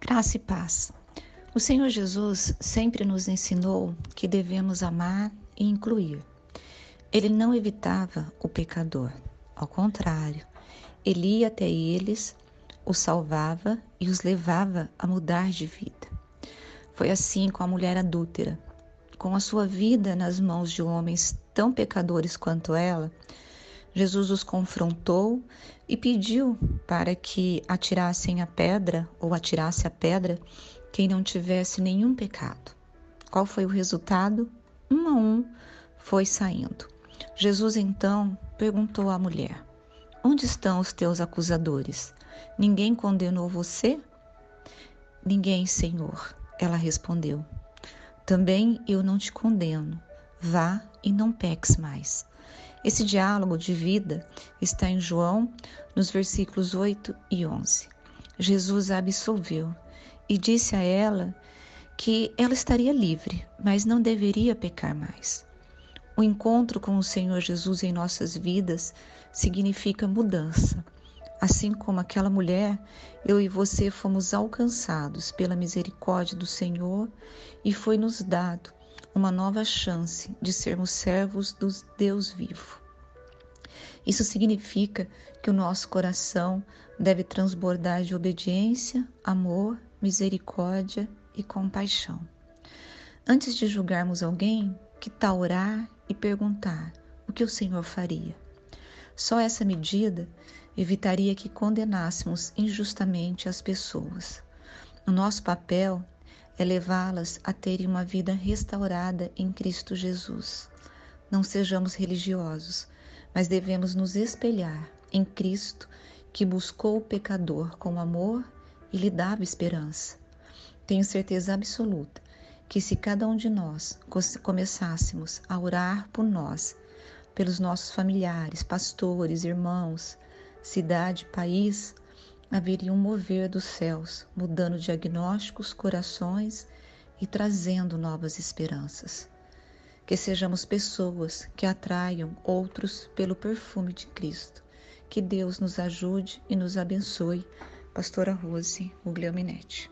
Graça e paz. O Senhor Jesus sempre nos ensinou que devemos amar e incluir. Ele não evitava o pecador, ao contrário, ele ia até eles, os salvava e os levava a mudar de vida. Foi assim com a mulher adúltera. Com a sua vida nas mãos de homens tão pecadores quanto ela, Jesus os confrontou e pediu para que atirassem a pedra ou atirasse a pedra quem não tivesse nenhum pecado. Qual foi o resultado? Um a um foi saindo. Jesus então perguntou à mulher: Onde estão os teus acusadores? Ninguém condenou você? Ninguém, Senhor. Ela respondeu: Também eu não te condeno. Vá e não peques mais. Esse diálogo de vida está em João, nos versículos 8 e 11. Jesus a absolveu e disse a ela que ela estaria livre, mas não deveria pecar mais. O encontro com o Senhor Jesus em nossas vidas significa mudança. Assim como aquela mulher, eu e você fomos alcançados pela misericórdia do Senhor e foi nos dado uma nova chance de sermos servos do Deus vivo. Isso significa que o nosso coração deve transbordar de obediência, amor, misericórdia e compaixão. Antes de julgarmos alguém, que tal orar e perguntar o que o Senhor faria? Só essa medida evitaria que condenássemos injustamente as pessoas. O nosso papel é levá-las a terem uma vida restaurada em Cristo Jesus. Não sejamos religiosos, mas devemos nos espelhar em Cristo que buscou o pecador com amor e lhe dava esperança. Tenho certeza absoluta que se cada um de nós começássemos a orar por nós, pelos nossos familiares, pastores, irmãos, cidade, país, haveria um mover dos céus, mudando diagnósticos, corações e trazendo novas esperanças. Que sejamos pessoas que atraiam outros pelo perfume de Cristo. Que Deus nos ajude e nos abençoe. Pastora Rose Guglielminetti.